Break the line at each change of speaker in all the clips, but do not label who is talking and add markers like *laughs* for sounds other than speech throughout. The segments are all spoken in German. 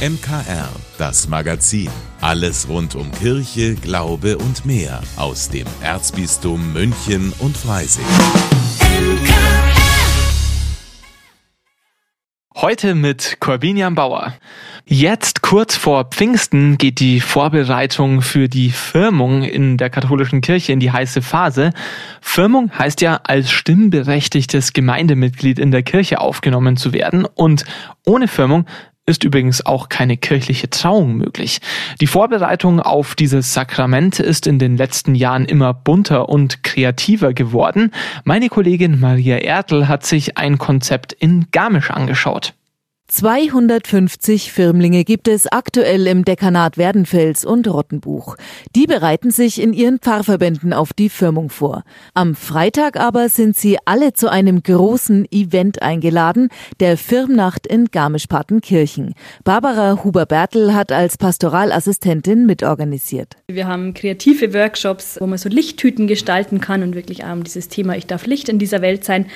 MKR, das Magazin. Alles rund um Kirche, Glaube und mehr aus dem Erzbistum München und Freising.
Heute mit Corbinian Bauer. Jetzt kurz vor Pfingsten geht die Vorbereitung für die Firmung in der katholischen Kirche in die heiße Phase. Firmung heißt ja, als stimmberechtigtes Gemeindemitglied in der Kirche aufgenommen zu werden und ohne Firmung ist übrigens auch keine kirchliche Trauung möglich. Die Vorbereitung auf dieses Sakrament ist in den letzten Jahren immer bunter und kreativer geworden. Meine Kollegin Maria Ertl hat sich ein Konzept in Garmisch angeschaut.
250 Firmlinge gibt es aktuell im Dekanat Werdenfels und Rottenbuch. Die bereiten sich in ihren Pfarrverbänden auf die Firmung vor. Am Freitag aber sind sie alle zu einem großen Event eingeladen, der Firmnacht in Garmisch-Partenkirchen. Barbara Huber-Bertel hat als Pastoralassistentin mitorganisiert.
Wir haben kreative Workshops, wo man so Lichttüten gestalten kann und wirklich auch um dieses Thema Ich darf Licht in dieser Welt sein.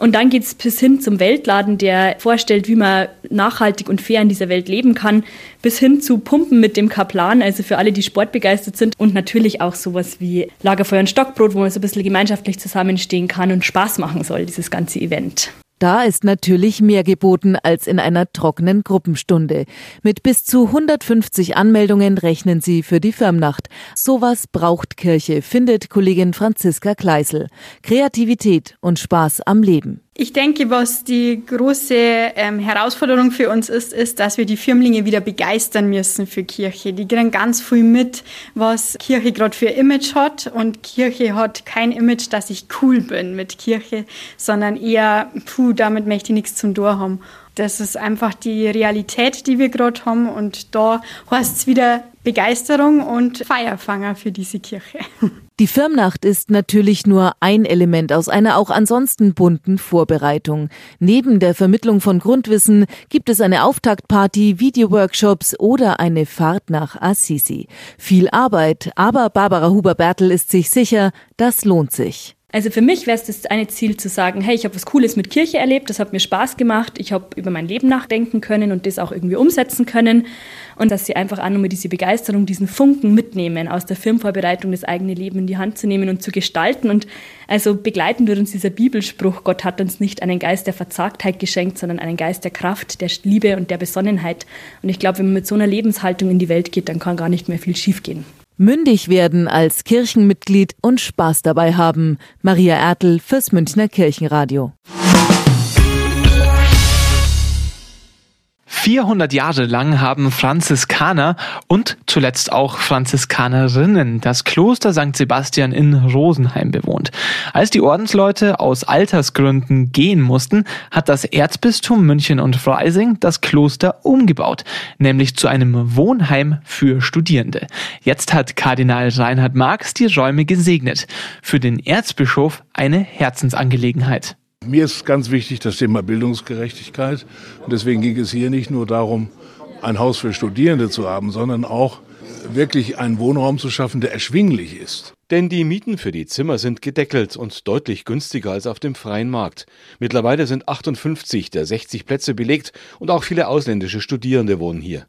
Und dann geht es bis hin zum Weltladen, der vorstellt, wie man nachhaltig und fair in dieser Welt leben kann, bis hin zu Pumpen mit dem Kaplan, also für alle, die sportbegeistert sind. Und natürlich auch sowas wie Lagerfeuer und Stockbrot, wo man so ein bisschen gemeinschaftlich zusammenstehen kann und Spaß machen soll, dieses ganze Event.
Da ist natürlich mehr geboten als in einer trockenen Gruppenstunde. Mit bis zu 150 Anmeldungen rechnen sie für die Firmnacht. Sowas braucht Kirche, findet Kollegin Franziska Kleisel. Kreativität und Spaß am Leben.
Ich denke, was die große ähm, Herausforderung für uns ist, ist, dass wir die Firmlinge wieder begeistern müssen für Kirche. Die kriegen ganz viel mit, was Kirche gerade für Image hat. Und Kirche hat kein Image, dass ich cool bin mit Kirche, sondern eher, puh, damit möchte ich nichts zum Tor haben. Das ist einfach die Realität, die wir gerade haben. Und da heißt es wieder Begeisterung und Feierfanger für diese Kirche. *laughs*
Die Firmnacht ist natürlich nur ein Element aus einer auch ansonsten bunten Vorbereitung. Neben der Vermittlung von Grundwissen gibt es eine Auftaktparty, Videoworkshops oder eine Fahrt nach Assisi. Viel Arbeit, aber Barbara Huber-Bertel ist sich sicher, das lohnt sich.
Also für mich wäre es das eine Ziel zu sagen, hey, ich habe was Cooles mit Kirche erlebt, das hat mir Spaß gemacht, ich habe über mein Leben nachdenken können und das auch irgendwie umsetzen können. Und dass sie einfach auch nur diese Begeisterung, diesen Funken mitnehmen, aus der Firmenvorbereitung das eigene Leben in die Hand zu nehmen und zu gestalten. Und also begleiten wird uns dieser Bibelspruch, Gott hat uns nicht einen Geist der Verzagtheit geschenkt, sondern einen Geist der Kraft, der Liebe und der Besonnenheit. Und ich glaube, wenn man mit so einer Lebenshaltung in die Welt geht, dann kann gar nicht mehr viel schiefgehen.
Mündig werden als Kirchenmitglied und Spaß dabei haben. Maria Ertel fürs Münchner Kirchenradio.
400 Jahre lang haben Franziskaner und zuletzt auch Franziskanerinnen das Kloster St. Sebastian in Rosenheim bewohnt. Als die Ordensleute aus Altersgründen gehen mussten, hat das Erzbistum München und Freising das Kloster umgebaut, nämlich zu einem Wohnheim für Studierende. Jetzt hat Kardinal Reinhard Marx die Räume gesegnet. Für den Erzbischof eine Herzensangelegenheit.
Mir ist ganz wichtig das Thema Bildungsgerechtigkeit. Und deswegen ging es hier nicht nur darum, ein Haus für Studierende zu haben, sondern auch wirklich einen Wohnraum zu schaffen, der erschwinglich ist.
Denn die Mieten für die Zimmer sind gedeckelt und deutlich günstiger als auf dem freien Markt. Mittlerweile sind 58 der 60 Plätze belegt und auch viele ausländische Studierende wohnen hier.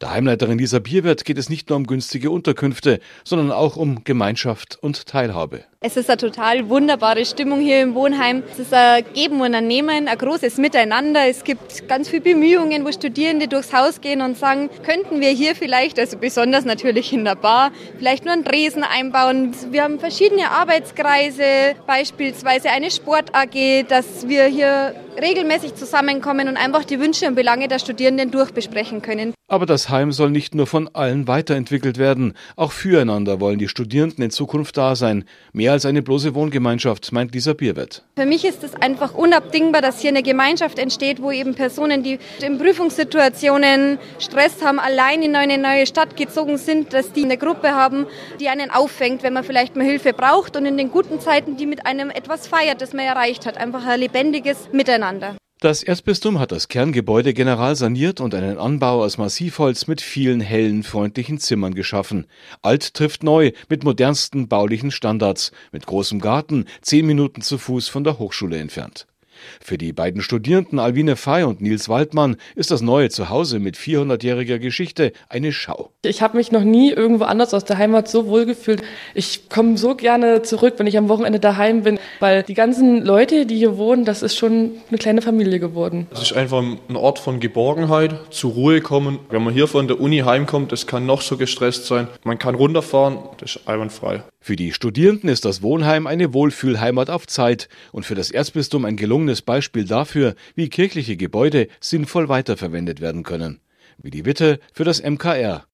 Der Heimleiterin Lisa Bierwirt geht es nicht nur um günstige Unterkünfte, sondern auch um Gemeinschaft und Teilhabe.
Es ist eine total wunderbare Stimmung hier im Wohnheim. Es ist ein Geben und ein Nehmen, ein großes Miteinander. Es gibt ganz viele Bemühungen, wo Studierende durchs Haus gehen und sagen, könnten wir hier vielleicht, also besonders natürlich in der Bar, vielleicht nur einen Dresen einbauen. Wir haben verschiedene Arbeitskreise, beispielsweise eine Sport AG, dass wir hier regelmäßig zusammenkommen und einfach die Wünsche und Belange der Studierenden durchbesprechen können.
Aber das Heim soll nicht nur von allen weiterentwickelt werden. Auch füreinander wollen die Studierenden in Zukunft da sein. Mehr als eine bloße Wohngemeinschaft, meint Lisa Bierwett.
Für mich ist es einfach unabdingbar, dass hier eine Gemeinschaft entsteht, wo eben Personen, die in Prüfungssituationen Stress haben, allein in eine neue Stadt gezogen sind, dass die eine Gruppe haben, die einen auffängt, wenn man vielleicht mal Hilfe braucht und in den guten Zeiten, die mit einem etwas feiert, das man erreicht hat. Einfach ein lebendiges Miteinander.
Das Erzbistum hat das Kerngebäude general saniert und einen Anbau aus Massivholz mit vielen hellen, freundlichen Zimmern geschaffen. Alt trifft neu mit modernsten baulichen Standards, mit großem Garten, zehn Minuten zu Fuß von der Hochschule entfernt. Für die beiden Studierenden Alwine Fey und Nils Waldmann ist das neue Zuhause mit 400-jähriger Geschichte eine Schau.
Ich habe mich noch nie irgendwo anders aus der Heimat so wohl gefühlt. Ich komme so gerne zurück, wenn ich am Wochenende daheim bin, weil die ganzen Leute, die hier wohnen, das ist schon eine kleine Familie geworden.
Es ist einfach ein Ort von Geborgenheit, zur Ruhe kommen. Wenn man hier von der Uni heimkommt, das kann noch so gestresst sein. Man kann runterfahren, das ist einwandfrei.
Für die Studierenden ist das Wohnheim eine Wohlfühlheimat auf Zeit und für das Erzbistum ein gelungenes Beispiel dafür, wie kirchliche Gebäude sinnvoll weiterverwendet werden können. Wie die Witte für das MKR.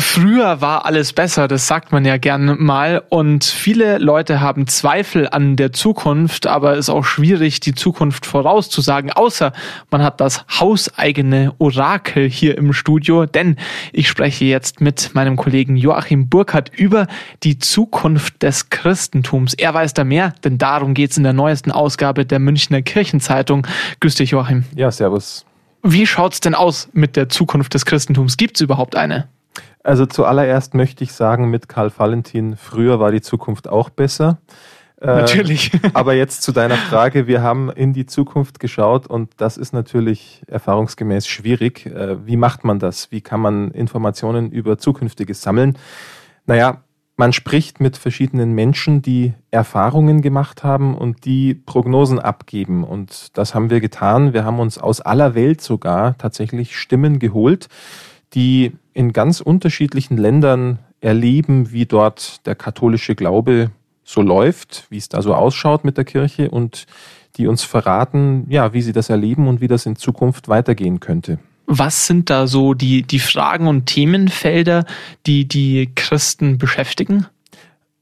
Früher war alles besser, das sagt man ja gern mal. Und viele Leute haben Zweifel an der Zukunft, aber es ist auch schwierig, die Zukunft vorauszusagen, außer man hat das hauseigene Orakel hier im Studio. Denn ich spreche jetzt mit meinem Kollegen Joachim Burkhardt über die Zukunft des Christentums. Er weiß da mehr, denn darum geht es in der neuesten Ausgabe der Münchner Kirchenzeitung. Grüß dich, Joachim.
Ja, servus.
Wie schaut's denn aus mit der Zukunft des Christentums? Gibt's überhaupt eine?
Also zuallererst möchte ich sagen, mit Karl Valentin, früher war die Zukunft auch besser.
Äh, natürlich.
Äh, *laughs* aber jetzt zu deiner Frage, wir haben in die Zukunft geschaut und das ist natürlich erfahrungsgemäß schwierig. Äh, wie macht man das? Wie kann man Informationen über Zukünftiges sammeln? Naja, man spricht mit verschiedenen Menschen, die Erfahrungen gemacht haben und die Prognosen abgeben. Und das haben wir getan. Wir haben uns aus aller Welt sogar tatsächlich Stimmen geholt, die in ganz unterschiedlichen Ländern erleben, wie dort der katholische Glaube so läuft, wie es da so ausschaut mit der Kirche und die uns verraten, ja, wie sie das erleben und wie das in Zukunft weitergehen könnte.
Was sind da so die, die Fragen und Themenfelder, die die Christen beschäftigen?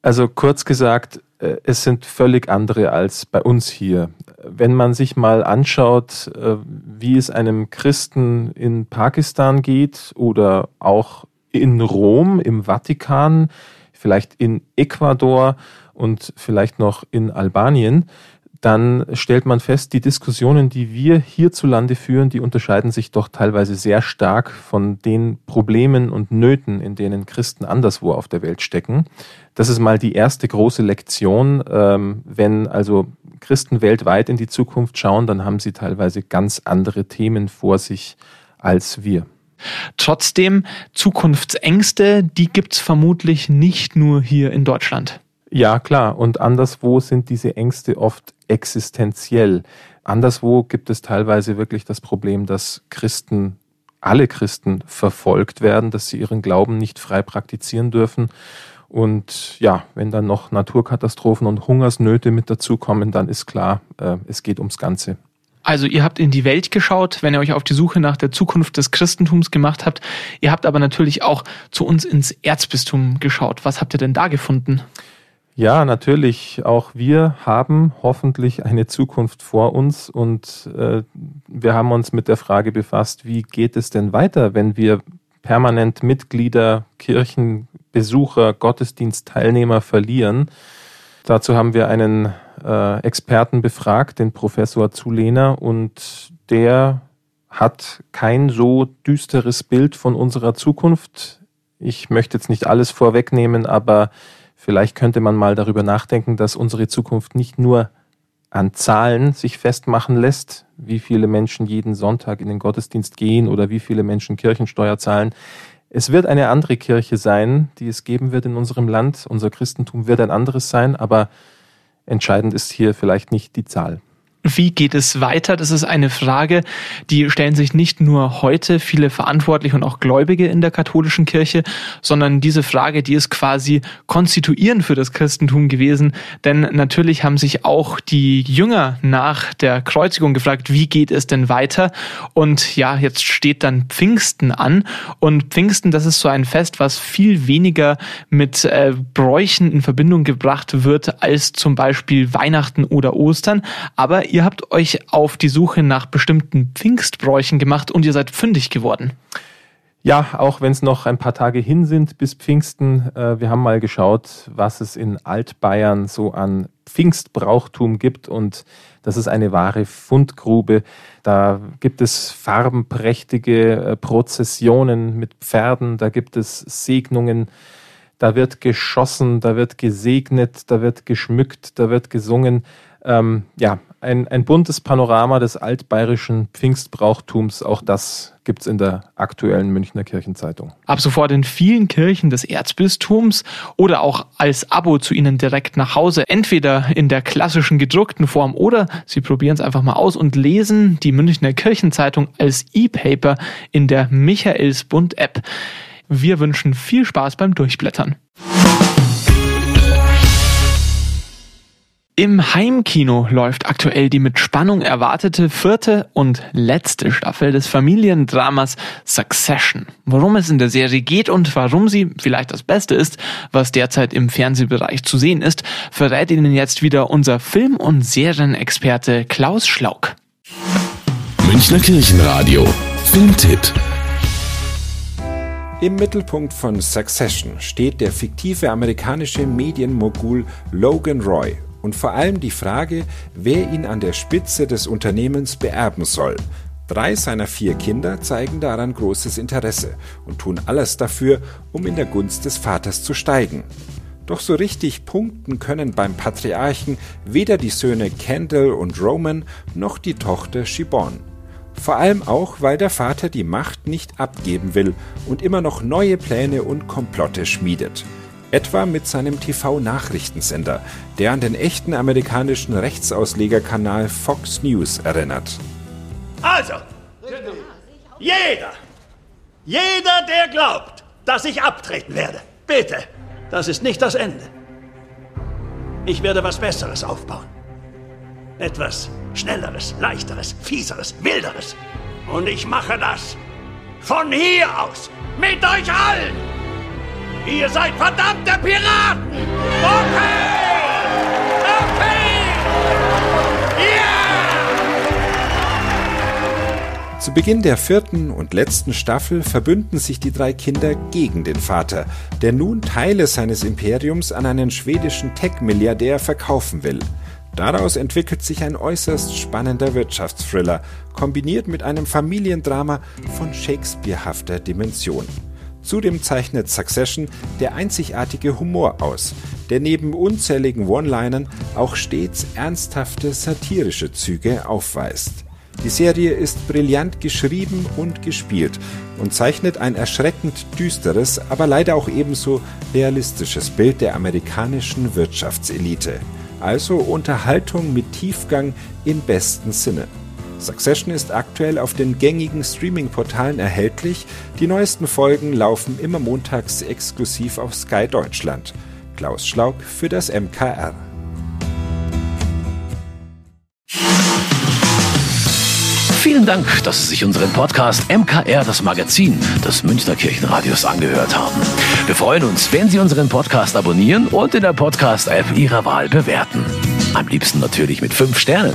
Also kurz gesagt, äh, es sind völlig andere als bei uns hier. Wenn man sich mal anschaut, äh, wie es einem Christen in Pakistan geht oder auch in Rom, im Vatikan, vielleicht in Ecuador und vielleicht noch in Albanien, dann stellt man fest, die Diskussionen, die wir hierzulande führen, die unterscheiden sich doch teilweise sehr stark von den Problemen und Nöten, in denen Christen anderswo auf der Welt stecken. Das ist mal die erste große Lektion. Ähm, wenn also Christen weltweit in die Zukunft schauen, dann haben sie teilweise ganz andere Themen vor sich als wir.
Trotzdem, Zukunftsängste, die gibt's vermutlich nicht nur hier in Deutschland.
Ja, klar. Und anderswo sind diese Ängste oft existenziell. Anderswo gibt es teilweise wirklich das Problem, dass Christen, alle Christen verfolgt werden, dass sie ihren Glauben nicht frei praktizieren dürfen. Und ja, wenn dann noch Naturkatastrophen und Hungersnöte mit dazukommen, dann ist klar, äh, es geht ums Ganze.
Also ihr habt in die Welt geschaut, wenn ihr euch auf die Suche nach der Zukunft des Christentums gemacht habt. Ihr habt aber natürlich auch zu uns ins Erzbistum geschaut. Was habt ihr denn da gefunden?
Ja, natürlich. Auch wir haben hoffentlich eine Zukunft vor uns und äh, wir haben uns mit der Frage befasst, wie geht es denn weiter, wenn wir permanent Mitglieder, Kirchenbesucher, Gottesdienstteilnehmer verlieren. Dazu haben wir einen äh, Experten befragt, den Professor Zulehner, und der hat kein so düsteres Bild von unserer Zukunft. Ich möchte jetzt nicht alles vorwegnehmen, aber Vielleicht könnte man mal darüber nachdenken, dass unsere Zukunft nicht nur an Zahlen sich festmachen lässt, wie viele Menschen jeden Sonntag in den Gottesdienst gehen oder wie viele Menschen Kirchensteuer zahlen. Es wird eine andere Kirche sein, die es geben wird in unserem Land. Unser Christentum wird ein anderes sein, aber entscheidend ist hier vielleicht nicht die Zahl.
Wie geht es weiter? Das ist eine Frage, die stellen sich nicht nur heute viele Verantwortliche und auch Gläubige in der katholischen Kirche, sondern diese Frage, die ist quasi konstituierend für das Christentum gewesen. Denn natürlich haben sich auch die Jünger nach der Kreuzigung gefragt, wie geht es denn weiter? Und ja, jetzt steht dann Pfingsten an. Und Pfingsten, das ist so ein Fest, was viel weniger mit äh, Bräuchen in Verbindung gebracht wird als zum Beispiel Weihnachten oder Ostern. Aber ihr habt euch auf die Suche nach bestimmten Pfingstbräuchen gemacht und ihr seid fündig geworden.
Ja, auch wenn es noch ein paar Tage hin sind bis Pfingsten. Äh, wir haben mal geschaut, was es in Altbayern so an Pfingstbrauchtum gibt und das ist eine wahre Fundgrube. Da gibt es farbenprächtige äh, Prozessionen mit Pferden, da gibt es Segnungen, Da wird geschossen, da wird gesegnet, da wird geschmückt, da wird gesungen. Ähm, ja, ein, ein buntes Panorama des altbayerischen Pfingstbrauchtums. Auch das gibt es in der aktuellen Münchner Kirchenzeitung.
Ab sofort in vielen Kirchen des Erzbistums oder auch als Abo zu Ihnen direkt nach Hause. Entweder in der klassischen gedruckten Form oder Sie probieren es einfach mal aus und lesen die Münchner Kirchenzeitung als E-Paper in der Michaelsbund-App. Wir wünschen viel Spaß beim Durchblättern. Im Heimkino läuft aktuell die mit Spannung erwartete vierte und letzte Staffel des Familiendramas Succession. Worum es in der Serie geht und warum sie vielleicht das Beste ist, was derzeit im Fernsehbereich zu sehen ist, verrät Ihnen jetzt wieder unser Film- und Serienexperte Klaus Schlauk.
Münchner Kirchenradio. Filmtipp.
Im Mittelpunkt von Succession steht der fiktive amerikanische Medienmogul Logan Roy und vor allem die Frage, wer ihn an der Spitze des Unternehmens beerben soll. Drei seiner vier Kinder zeigen daran großes Interesse und tun alles dafür, um in der Gunst des Vaters zu steigen. Doch so richtig punkten können beim Patriarchen weder die Söhne Kendall und Roman noch die Tochter Shibon. Vor allem auch, weil der Vater die Macht nicht abgeben will und immer noch neue Pläne und Komplotte schmiedet. Etwa mit seinem TV-Nachrichtensender, der an den echten amerikanischen Rechtsauslegerkanal Fox News erinnert.
Also, jeder, jeder, der glaubt, dass ich abtreten werde, bitte, das ist nicht das Ende. Ich werde was Besseres aufbauen. Etwas Schnelleres, Leichteres, Fieseres, Wilderes. Und ich mache das von hier aus, mit euch allen. Ihr seid verdammte Piraten! Okay! Okay!
Yeah! Zu Beginn der vierten und letzten Staffel verbünden sich die drei Kinder gegen den Vater, der nun Teile seines Imperiums an einen schwedischen Tech-Milliardär verkaufen will. Daraus entwickelt sich ein äußerst spannender Wirtschaftsthriller, kombiniert mit einem Familiendrama von Shakespearehafter Dimension. Zudem zeichnet Succession der einzigartige Humor aus, der neben unzähligen One-Linern auch stets ernsthafte satirische Züge aufweist. Die Serie ist brillant geschrieben und gespielt und zeichnet ein erschreckend düsteres, aber leider auch ebenso realistisches Bild der amerikanischen Wirtschaftselite. Also Unterhaltung mit Tiefgang im besten Sinne. Succession ist aktuell auf den gängigen Streaming-Portalen erhältlich. Die neuesten Folgen laufen immer montags exklusiv auf Sky Deutschland. Klaus Schlauk für das MKR.
Vielen Dank, dass Sie sich unseren Podcast MKR, das Magazin des Münchner Kirchenradios, angehört haben. Wir freuen uns, wenn Sie unseren Podcast abonnieren und in der Podcast-App Ihrer Wahl bewerten. Am liebsten natürlich mit fünf Sternen.